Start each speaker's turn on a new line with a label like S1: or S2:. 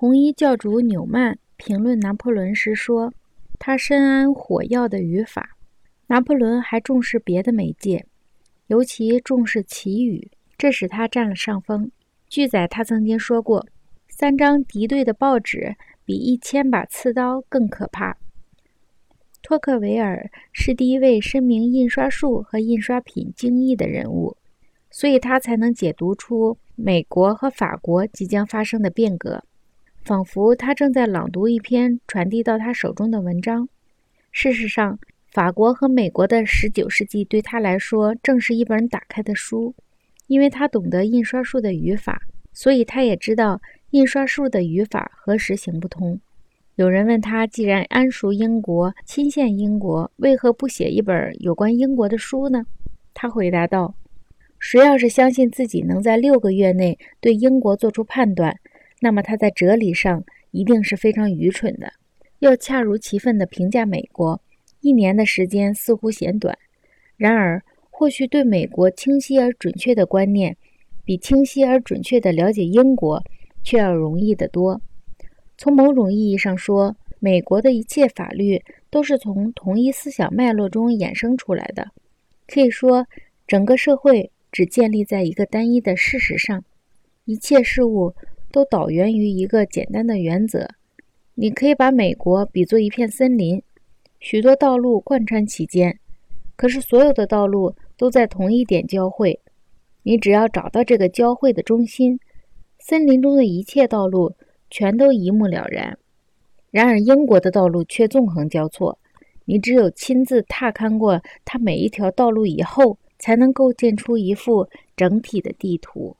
S1: 红衣教主纽曼评论拿破仑时说：“他深谙火药的语法。”拿破仑还重视别的媒介，尤其重视旗语，这使他占了上风。据载，他曾经说过：“三张敌对的报纸比一千把刺刀更可怕。”托克维尔是第一位深明印刷术和印刷品精义的人物，所以他才能解读出美国和法国即将发生的变革，仿佛他正在朗读一篇传递到他手中的文章。事实上，法国和美国的十九世纪对他来说正是一本打开的书，因为他懂得印刷术的语法，所以他也知道印刷术的语法何时行不通。有人问他，既然谙熟英国、亲羡英国，为何不写一本有关英国的书呢？他回答道：“谁要是相信自己能在六个月内对英国做出判断，那么他在哲理上一定是非常愚蠢的。要恰如其分地评价美国。”一年的时间似乎嫌短，然而或许对美国清晰而准确的观念，比清晰而准确地了解英国却要容易得多。从某种意义上说，美国的一切法律都是从同一思想脉络中衍生出来的。可以说，整个社会只建立在一个单一的事实上，一切事物都导源于一个简单的原则。你可以把美国比作一片森林。许多道路贯穿其间，可是所有的道路都在同一点交汇。你只要找到这个交汇的中心，森林中的一切道路全都一目了然。然而，英国的道路却纵横交错。你只有亲自踏勘过它每一条道路以后，才能构建出一幅整体的地图。